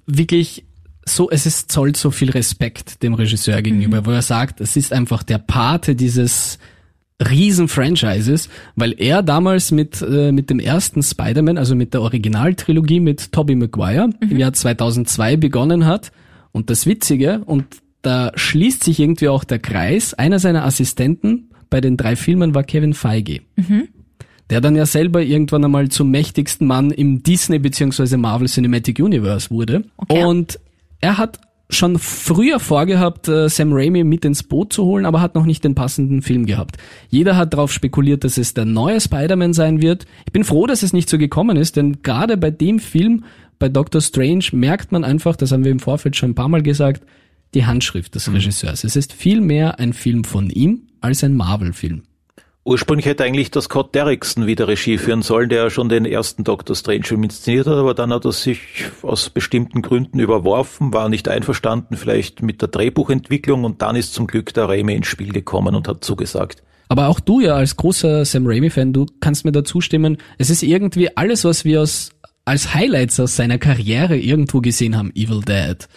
wirklich so, es ist zollt so viel Respekt dem Regisseur gegenüber, wo er sagt, es ist einfach der Pate dieses riesen Franchises, weil er damals mit, äh, mit dem ersten Spider-Man, also mit der Originaltrilogie mit Tobey Maguire im Jahr 2002 begonnen hat. Und das Witzige, und da schließt sich irgendwie auch der Kreis, einer seiner Assistenten bei den drei Filmen war Kevin Feige. Der dann ja selber irgendwann einmal zum mächtigsten Mann im Disney bzw. Marvel Cinematic Universe wurde. Okay. Und er hat schon früher vorgehabt, äh, Sam Raimi mit ins Boot zu holen, aber hat noch nicht den passenden Film gehabt. Jeder hat darauf spekuliert, dass es der neue Spider-Man sein wird. Ich bin froh, dass es nicht so gekommen ist, denn gerade bei dem Film, bei Doctor Strange, merkt man einfach, das haben wir im Vorfeld schon ein paar Mal gesagt, die Handschrift des Regisseurs. Es ist viel mehr ein Film von ihm als ein Marvel-Film. Ursprünglich hätte eigentlich der Scott Derrickson wieder Regie führen sollen, der ja schon den ersten Doctor Strange Film inszeniert hat, aber dann hat er sich aus bestimmten Gründen überworfen, war nicht einverstanden vielleicht mit der Drehbuchentwicklung und dann ist zum Glück der Raimi ins Spiel gekommen und hat zugesagt. Aber auch du ja als großer Sam Raimi-Fan, du kannst mir dazu stimmen, es ist irgendwie alles, was wir aus, als Highlights aus seiner Karriere irgendwo gesehen haben, Evil Dead.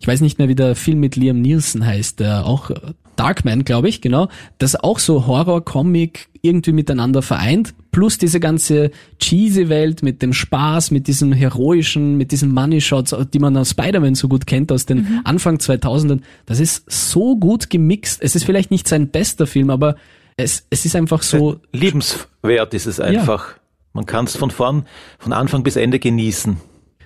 Ich weiß nicht mehr, wie der Film mit Liam Nielsen heißt, der auch äh, Darkman, glaube ich, genau, das auch so Horror, Comic irgendwie miteinander vereint, plus diese ganze cheesy Welt mit dem Spaß, mit diesem heroischen, mit diesen Money Shots, die man aus Spider-Man so gut kennt aus den Anfang 2000ern. Das ist so gut gemixt. Es ist vielleicht nicht sein bester Film, aber es, es ist einfach so, Liebenswert ist es einfach. Man kann es von vorn, von Anfang bis Ende genießen,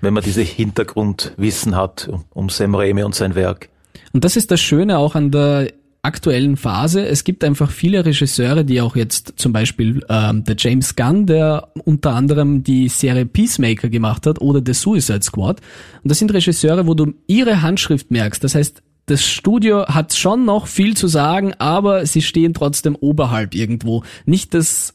wenn man diese Hintergrundwissen hat um, um Sam Raimi und sein Werk. Und das ist das Schöne auch an der aktuellen Phase. Es gibt einfach viele Regisseure, die auch jetzt zum Beispiel ähm, der James Gunn, der unter anderem die Serie Peacemaker gemacht hat oder The Suicide Squad. Und das sind Regisseure, wo du ihre Handschrift merkst. Das heißt, das Studio hat schon noch viel zu sagen, aber sie stehen trotzdem oberhalb irgendwo. Nicht, dass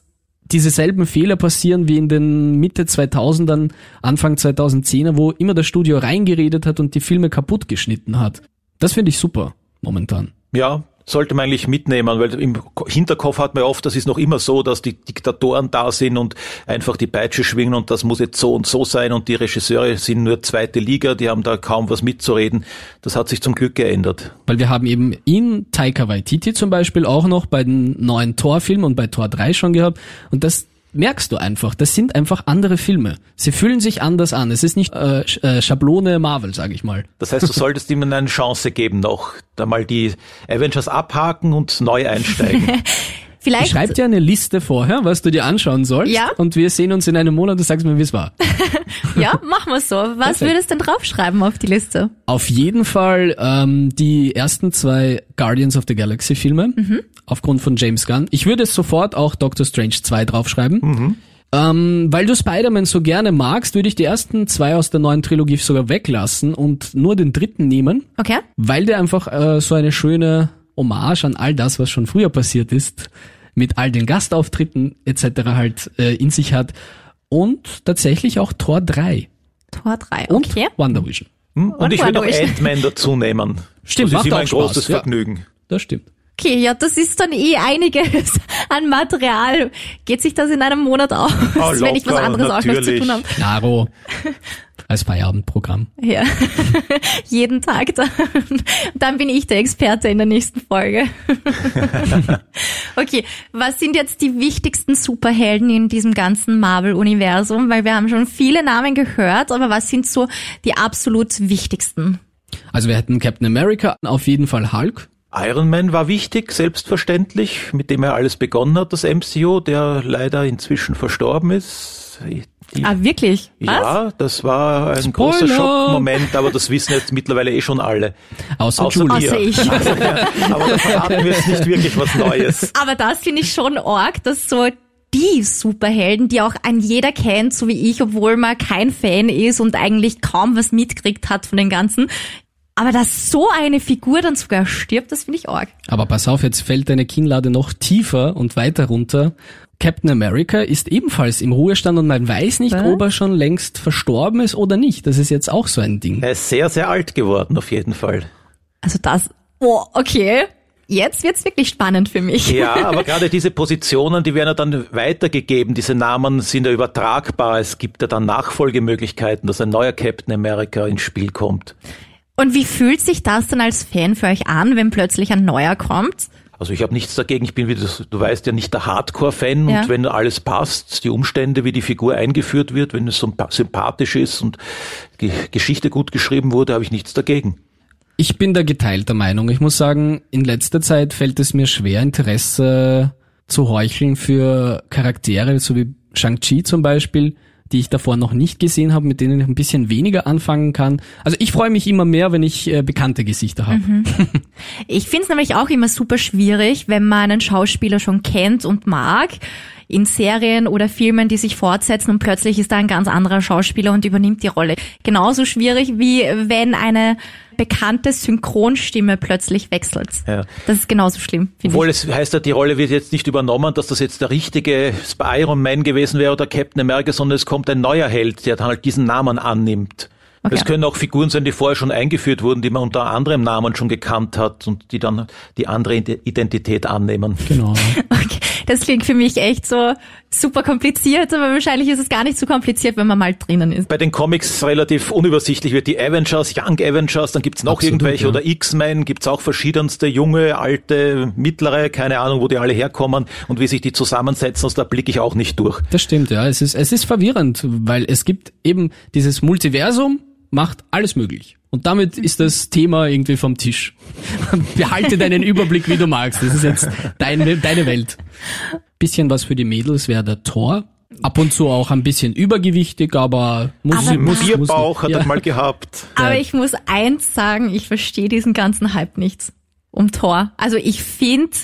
diese selben Fehler passieren wie in den Mitte 2000ern, Anfang 2010er, wo immer das Studio reingeredet hat und die Filme kaputt geschnitten hat. Das finde ich super momentan. Ja, sollte man eigentlich mitnehmen, weil im Hinterkopf hat man oft, das ist noch immer so, dass die Diktatoren da sind und einfach die Peitsche schwingen und das muss jetzt so und so sein und die Regisseure sind nur zweite Liga, die haben da kaum was mitzureden. Das hat sich zum Glück geändert. Weil wir haben eben ihn, Taika Waititi zum Beispiel, auch noch bei den neuen Thor-Filmen und bei Thor 3 schon gehabt. Und das merkst du einfach. Das sind einfach andere Filme. Sie fühlen sich anders an. Es ist nicht äh, äh, Schablone Marvel, sage ich mal. Das heißt, du solltest ihm eine Chance geben noch, da mal die Avengers abhaken und neu einsteigen. Ich Vielleicht, schreib dir eine Liste vorher, was du dir anschauen sollst. Ja. Und wir sehen uns in einem Monat und sagst mir, wie es war. ja, machen wir so. Was Perfekt. würdest du denn draufschreiben auf die Liste? Auf jeden Fall ähm, die ersten zwei Guardians of the Galaxy Filme, aufgrund von James Gunn. Ich würde sofort auch Doctor Strange 2 draufschreiben. Ähm, weil du Spider-Man so gerne magst, würde ich die ersten zwei aus der neuen Trilogie sogar weglassen und nur den dritten nehmen, Okay. weil der einfach äh, so eine schöne Hommage an all das, was schon früher passiert ist, mit all den Gastauftritten etc. halt äh, in sich hat. Und tatsächlich auch Tor 3 Tor 3, und okay. Wonder Vision. Hm? Und, Und ich würde auch Wonder Vision. Ant-Man dazu nehmen. Stimmt, das macht ist immer auch ein Spaß, großes ja. Vergnügen. Das stimmt. Okay, ja, das ist dann eh einiges an Material. Geht sich das in einem Monat aus, Ah, wenn ich was locker, anderes auch noch zu natürlich. tun habe? Klaro. Als Feierabendprogramm. Ja, jeden Tag dann. Dann bin ich der Experte in der nächsten Folge. okay, was sind jetzt die wichtigsten Superhelden in diesem ganzen Marvel-Universum? Weil wir haben schon viele Namen gehört, aber was sind so die absolut wichtigsten? Also wir hätten Captain America, auf jeden Fall Hulk. Iron Man war wichtig, selbstverständlich, mit dem er alles begonnen hat, das MCU, der leider inzwischen verstorben ist. Die, Ah, wirklich? Was? ja, das war ein Spoiler! großer Schockmoment, aber das wissen jetzt mittlerweile eh schon alle. Außer, Außer Julie. dir. Außer ich. Aber da verraten wir jetzt nicht wirklich was Neues. Aber das finde ich schon arg, dass so die Superhelden, die auch ein jeder kennt, so wie ich, obwohl man kein Fan ist und eigentlich kaum was mitkriegt hat von den ganzen. Aber dass so eine Figur dann sogar stirbt, das finde ich arg. Aber pass auf, jetzt fällt deine Kinnlade noch tiefer und weiter runter. Captain America ist ebenfalls im Ruhestand und man weiß nicht, Was? ob er schon längst verstorben ist oder nicht. Das ist jetzt auch so ein Ding. Er ist sehr, sehr alt geworden, auf jeden Fall. Also das, oh, okay. Jetzt wird's wirklich spannend für mich. Ja, aber gerade diese Positionen, die werden ja dann weitergegeben. Diese Namen sind ja übertragbar. Es gibt ja dann Nachfolgemöglichkeiten, dass ein neuer Captain America ins Spiel kommt. Und wie fühlt sich das dann als Fan für euch an, wenn plötzlich ein neuer kommt? Also ich habe nichts dagegen. Ich bin, wie du, du weißt, ja nicht der Hardcore-Fan. Ja. Und wenn alles passt, die Umstände, wie die Figur eingeführt wird, wenn es so sympathisch ist und die Geschichte gut geschrieben wurde, habe ich nichts dagegen. Ich bin da geteilter Meinung. Ich muss sagen, in letzter Zeit fällt es mir schwer, Interesse zu heucheln für Charaktere, so wie Shang-Chi zum Beispiel, die ich davor noch nicht gesehen habe, mit denen ich ein bisschen weniger anfangen kann. Also ich freue mich immer mehr, wenn ich äh, bekannte Gesichter habe. Ich finde es nämlich auch immer super schwierig, wenn man einen Schauspieler schon kennt und mag, in Serien oder Filmen, die sich fortsetzen und plötzlich ist da ein ganz anderer Schauspieler und übernimmt die Rolle. Genauso schwierig wie wenn eine bekannte Synchronstimme plötzlich wechselt. Ja. Das ist genauso schlimm, finde Obwohl ich. es heißt ja, die Rolle wird jetzt nicht übernommen, dass das jetzt der richtige Iron Man gewesen wäre oder Captain America, sondern es kommt ein neuer Held, der dann halt diesen Namen annimmt. Okay. Es können auch Figuren sein, die vorher schon eingeführt wurden, die man unter anderem Namen schon gekannt hat und die dann die andere Identität annehmen. Genau. Okay. Das klingt für mich echt so super kompliziert, aber wahrscheinlich ist es gar nicht so kompliziert, wenn man mal drinnen ist. Bei den Comics relativ unübersichtlich wird die Avengers, Young Avengers, dann gibt's noch Absolut, irgendwelche ja. oder X-Men, gibt's auch verschiedenste, junge, alte, mittlere, keine Ahnung, wo die alle herkommen und wie sich die zusammensetzen, also da blicke ich auch nicht durch. Das stimmt, ja. Es ist, es ist verwirrend, weil es gibt eben dieses Multiversum, macht alles möglich. Und damit ist das Thema irgendwie vom Tisch. Behalte deinen Überblick, wie du magst. Das ist jetzt deine, deine Welt. Bisschen was für die Mädels wäre der Tor. Ab und zu auch ein bisschen übergewichtig, aber muss, Aber muss, muss Bierbauch hat ja. er mal gehabt. Aber ich muss eins sagen, ich verstehe diesen ganzen Hype nicht um Thor. Also ich finde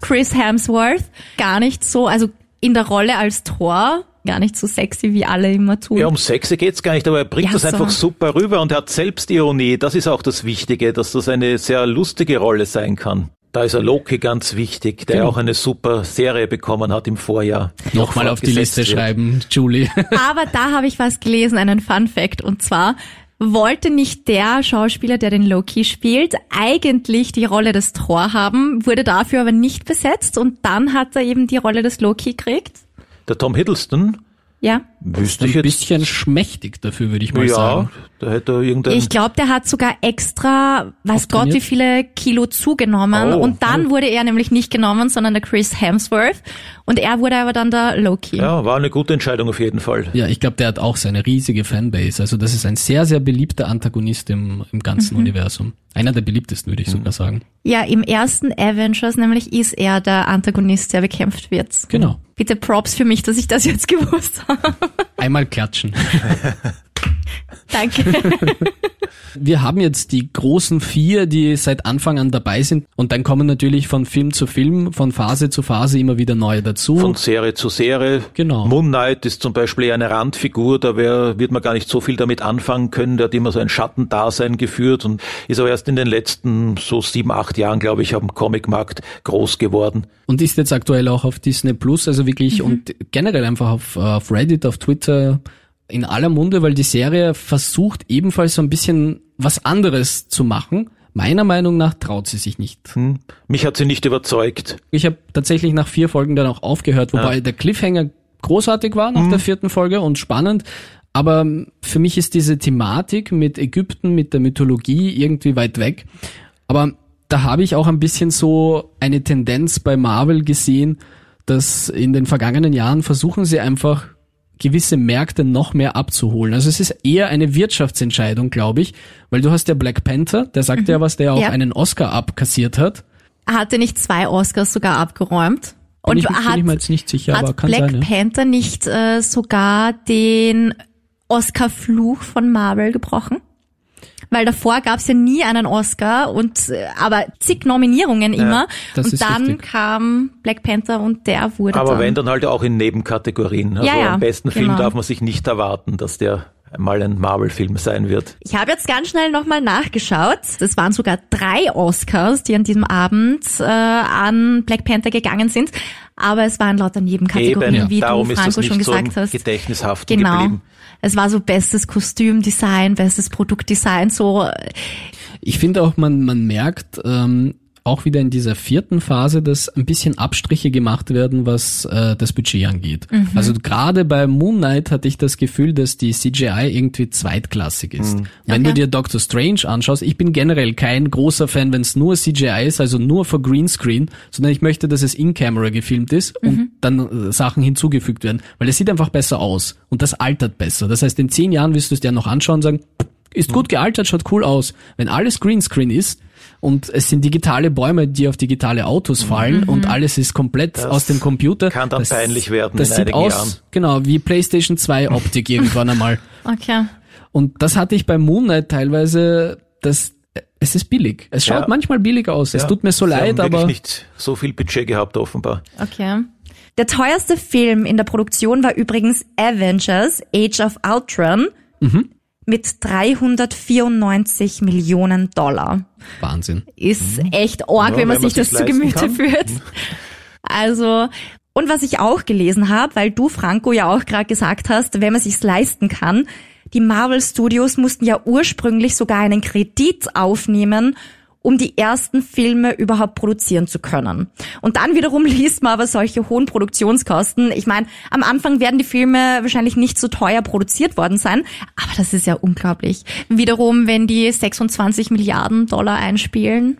Chris Hemsworth gar nicht so, also in der Rolle als Thor gar nicht so sexy, wie alle immer tun. Ja, um Sexe geht's gar nicht, aber er bringt Ja, das so. einfach super rüber und er hat Selbstironie. Das ist auch das Wichtige, dass das eine sehr lustige Rolle sein kann. Da ist er Loki ganz wichtig, der Genau. auch eine super Serie bekommen hat im Vorjahr. Nochmal auf die Liste wird. schreiben, Julie. Aber da habe ich was gelesen, einen Fun Fact, und zwar wollte nicht der Schauspieler, der den Loki spielt, eigentlich die Rolle des Thor haben, wurde dafür aber nicht besetzt und dann hat er eben die Rolle des Loki gekriegt. Der Tom Hiddleston, Ja. Wüsste ich Ein jetzt, bisschen schmächtig dafür, würde ich mal ja, sagen. da hätte er irgendein... Ich glaube, der hat sogar extra, weiß Gott, wie viele Kilo zugenommen. Oh, und dann wurde er nämlich nicht genommen, sondern der Chris Hemsworth. Und er wurde aber dann der Loki. ja, war eine gute Entscheidung auf jeden Fall. Ja, ich glaube, der hat auch seine riesige Fanbase. Also das ist ein sehr, sehr beliebter Antagonist im, im ganzen Mhm. Universum. Einer der beliebtesten, würde ich sogar sagen. Ja, im ersten Avengers nämlich ist er der Antagonist, der bekämpft wird. Genau. Bitte Props für mich, dass ich das jetzt gewusst habe. Einmal klatschen. Danke. Wir haben jetzt die großen vier, die seit Anfang an dabei sind und dann kommen natürlich von Film zu Film, von Phase zu Phase immer wieder neue dazu. Von Serie zu Serie. Genau. Moon Knight ist zum Beispiel eher eine Randfigur, da wär, wird man gar nicht so viel damit anfangen können. Der hat immer so ein Schattendasein geführt und ist aber erst in den letzten so sieben, acht Jahren, glaube ich, am Comicmarkt groß geworden. Und ist jetzt aktuell auch auf Disney Plus, also wirklich und generell einfach auf, auf Reddit, auf Twitter in aller Munde, weil die Serie versucht ebenfalls so ein bisschen was anderes zu machen. Meiner Meinung nach traut sie sich nicht. Hm. Mich hat sie nicht überzeugt. Ich habe tatsächlich nach vier Folgen dann auch aufgehört, wobei der Cliffhanger großartig war nach der vierten Folge und spannend. Aber für mich ist diese Thematik mit Ägypten, mit der Mythologie irgendwie weit weg. Aber da habe ich auch ein bisschen so eine Tendenz bei Marvel gesehen, dass in den vergangenen Jahren versuchen sie einfach gewisse Märkte noch mehr abzuholen. Also es ist eher eine Wirtschaftsentscheidung, glaube ich, weil du hast ja Black Panther, der sagt ja was, der auch Ja. einen Oscar abkassiert hat. Er hatte nicht zwei Oscars sogar abgeräumt. Bin Und ich, bin hat, ich mir jetzt nicht sicher, aber hat kann Black sein. Ja. Panther nicht äh, sogar den Oscar-Fluch von Marvel gebrochen? Weil davor gab's ja nie einen Oscar und äh, aber zig Nominierungen immer. das und ist dann richtig. kam Black Panther und der wurde Aber dann. wenn, dann halt auch in Nebenkategorien. Also Ja, ja, am besten Film genau. darf man sich nicht erwarten, dass der mal ein Marvel-Film sein wird. Ich habe jetzt ganz schnell nochmal nachgeschaut. Es waren sogar drei Oscars, die an diesem Abend äh, an Black Panther gegangen sind. Aber es waren lauter Nebenkategorien, Eben, wie darum du, ist das Franco, schon so gesagt hast. Gedächtnis haften Genau. geblieben. Es war so bestes Kostümdesign, bestes Produktdesign, so äh, Ich finde auch, man, man merkt ähm, auch wieder in dieser vierten Phase, dass ein bisschen Abstriche gemacht werden, was äh, das Budget angeht. Also gerade bei Moon Knight hatte ich das Gefühl, dass die CGI irgendwie zweitklassig ist. Wenn du Okay. dir Doctor Strange anschaust, ich bin generell kein großer Fan, wenn es nur CGI ist, also nur für Greenscreen, sondern ich möchte, dass es in-camera gefilmt ist und dann äh, Sachen hinzugefügt werden, weil es sieht einfach besser aus und das altert besser. Das heißt, in zehn Jahren wirst du es dir noch anschauen und sagen, ist gut gealtert, schaut cool aus. Wenn alles Greenscreen ist und es sind digitale Bäume, die auf digitale Autos fallen und alles ist komplett aus dem Computer. kann dann peinlich werden Das in sieht aus, Jahren. genau, wie PlayStation 2 Optik irgendwann einmal. okay. Und das hatte ich bei Moon Knight teilweise, das, es ist billig. Es schaut Ja. manchmal billig aus. Es Ja, tut mir so sie leid, haben aber nicht so viel Budget gehabt, offenbar. Okay. Der teuerste Film in der Produktion war übrigens Avengers Age of Ultron mit 394 Millionen Dollar. Wahnsinn. Ist echt arg, Ja, wenn man wenn man sich das zu Gemüte kann. führt. Also, und was ich auch gelesen habe, weil du, Franco, ja auch gerade gesagt hast, wenn man sich's leisten kann, die Marvel Studios mussten ja ursprünglich sogar einen Kredit aufnehmen, um die ersten Filme überhaupt produzieren zu können. Und dann wiederum liest man aber solche hohen Produktionskosten. Ich meine, am Anfang werden die Filme wahrscheinlich nicht so teuer produziert worden sein, aber das ist ja unglaublich. Wiederum, wenn die 26 Milliarden Dollar einspielen,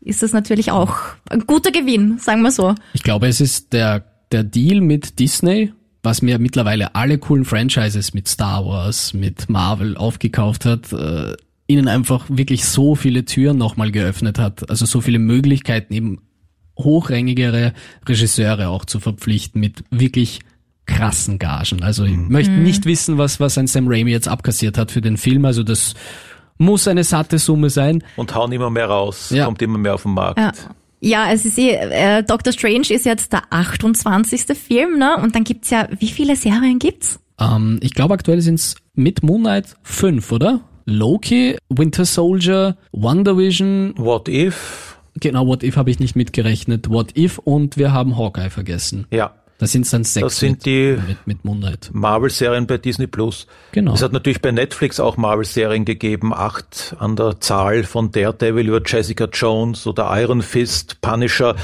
ist das natürlich auch ein guter Gewinn, sagen wir so. Ich glaube, es ist der, der Deal mit Disney, was mir mittlerweile alle coolen Franchises mit Star Wars, mit Marvel aufgekauft hat, äh, ihnen einfach wirklich so viele Türen nochmal geöffnet hat. Also so viele Möglichkeiten, eben hochrangigere Regisseure auch zu verpflichten mit wirklich krassen Gagen. Also ich möchte nicht wissen, was, was ein Sam Raimi jetzt abkassiert hat für den Film. Also das muss eine satte Summe sein. Und hauen immer mehr raus, Ja. kommt immer mehr auf den Markt. Ja. Ja, es ist eh, äh, Doctor Strange ist jetzt der 28. Film, ne? Und dann gibt's ja, wie viele Serien gibt's? Ähm, ich glaube, aktuell sind es mit Moon Knight fünf, oder? Loki, Winter Soldier, Wonder Vision, What if? genau, What If habe ich nicht mitgerechnet, What If und wir haben Hawkeye vergessen. Ja, Das sind dann sechs das sind mit, die mit, mit Knight. Marvel-Serien bei Disney Plus. Genau. Es hat natürlich bei Netflix auch Marvel-Serien gegeben, acht an der Zahl von Daredevil über Jessica Jones oder Iron Fist, Punisher.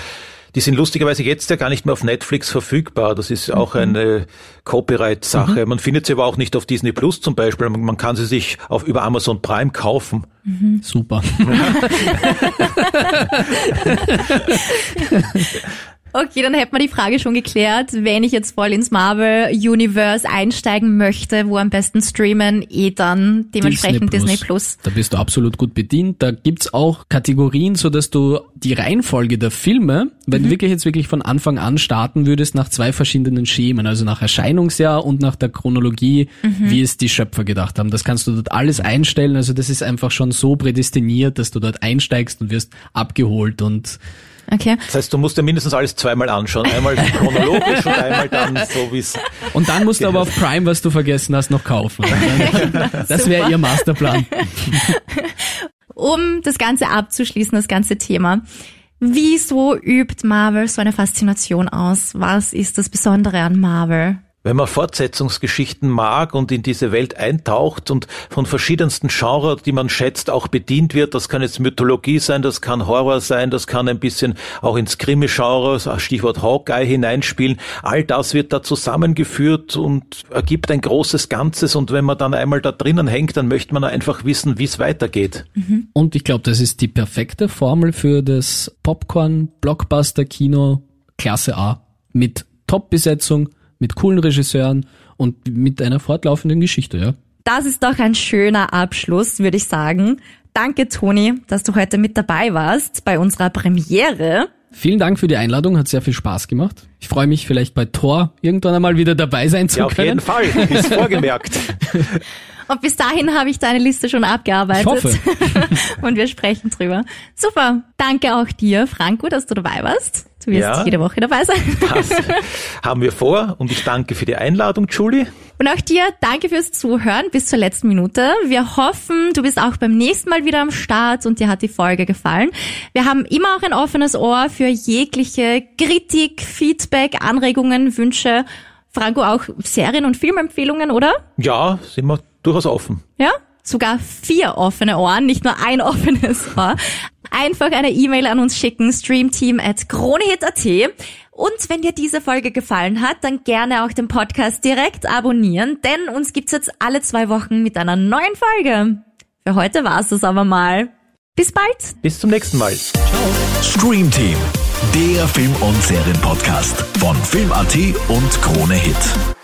Die sind lustigerweise jetzt ja gar nicht mehr auf Netflix verfügbar. Das ist auch eine Copyright-Sache. Man findet sie aber auch nicht auf Disney Plus zum Beispiel. Man kann sie sich auf, über Amazon Prime kaufen. Super. Okay, dann hätten wir die Frage schon geklärt. Wenn ich jetzt voll ins Marvel-Universe einsteigen möchte, wo am besten streamen, eh dann dementsprechend Disney Plus. Da bist du absolut gut bedient. Da gibt's auch Kategorien, so dass du die Reihenfolge der Filme, wenn du wirklich jetzt wirklich von Anfang an starten würdest, nach zwei verschiedenen Schemen, also nach Erscheinungsjahr und nach der Chronologie, wie es die Schöpfer gedacht haben. Das kannst du dort alles einstellen. Also das ist einfach schon so prädestiniert, dass du dort einsteigst und wirst abgeholt und Okay. Das heißt, du musst dir mindestens alles zweimal anschauen. Einmal chronologisch und einmal dann so wie es. Und dann musst du aber auf Prime, was du vergessen hast, noch kaufen. Das wäre ihr Masterplan. Um das Ganze abzuschließen, das ganze Thema. Wieso übt Marvel so eine Faszination aus? Was ist das Besondere an Marvel? Wenn man Fortsetzungsgeschichten mag und in diese Welt eintaucht und von verschiedensten Genres, die man schätzt, auch bedient wird, das kann jetzt Mythologie sein, das kann Horror sein, das kann ein bisschen auch ins Krimi-Genre, Stichwort Hawkeye hineinspielen, all das wird da zusammengeführt und ergibt ein großes Ganzes und wenn man dann einmal da drinnen hängt, dann möchte man einfach wissen, wie es weitergeht. Und ich glaube, das ist die perfekte Formel für das Popcorn-Blockbuster-Kino Klasse A. Mit Top-Besetzung, mit coolen Regisseuren und mit einer fortlaufenden Geschichte, ja. Das ist doch ein schöner Abschluss, würde ich sagen. Danke, Toni, dass du heute mit dabei warst bei unserer Premiere. Vielen Dank für die Einladung, hat sehr viel Spaß gemacht. Ich freue mich vielleicht bei Tor irgendwann einmal wieder dabei sein zu Ja, auf können. jeden Fall, ist vorgemerkt. Und bis dahin habe ich deine Liste schon abgearbeitet. Ich hoffe. Und wir sprechen drüber. Super. Danke auch dir, Franco, dass du dabei warst. Du wirst Ja. jede Woche dabei sein. Das haben wir vor und ich danke für die Einladung, Julie. Und auch dir danke fürs Zuhören bis zur letzten Minute. Wir hoffen, du bist auch beim nächsten Mal wieder am Start und dir hat die Folge gefallen. Wir haben immer auch ein offenes Ohr für jegliche Kritik, Feedback, Anregungen, Wünsche. Franco, auch Serien- und Filmempfehlungen, oder? Ja, sind wir durchaus offen. Ja? Sogar vier offene Ohren, nicht nur ein offenes Ohr. Einfach eine E-Mail an uns schicken, streamteam at kronehit.at. Und wenn dir diese Folge gefallen hat, dann gerne auch den Podcast direkt abonnieren, denn uns gibt's jetzt alle zwei Wochen mit einer neuen Folge. Für heute war's das aber mal. Bis bald! Bis zum nächsten Mal. Stream Team, der Film- und Serienpodcast von Film.at und Krone Hit.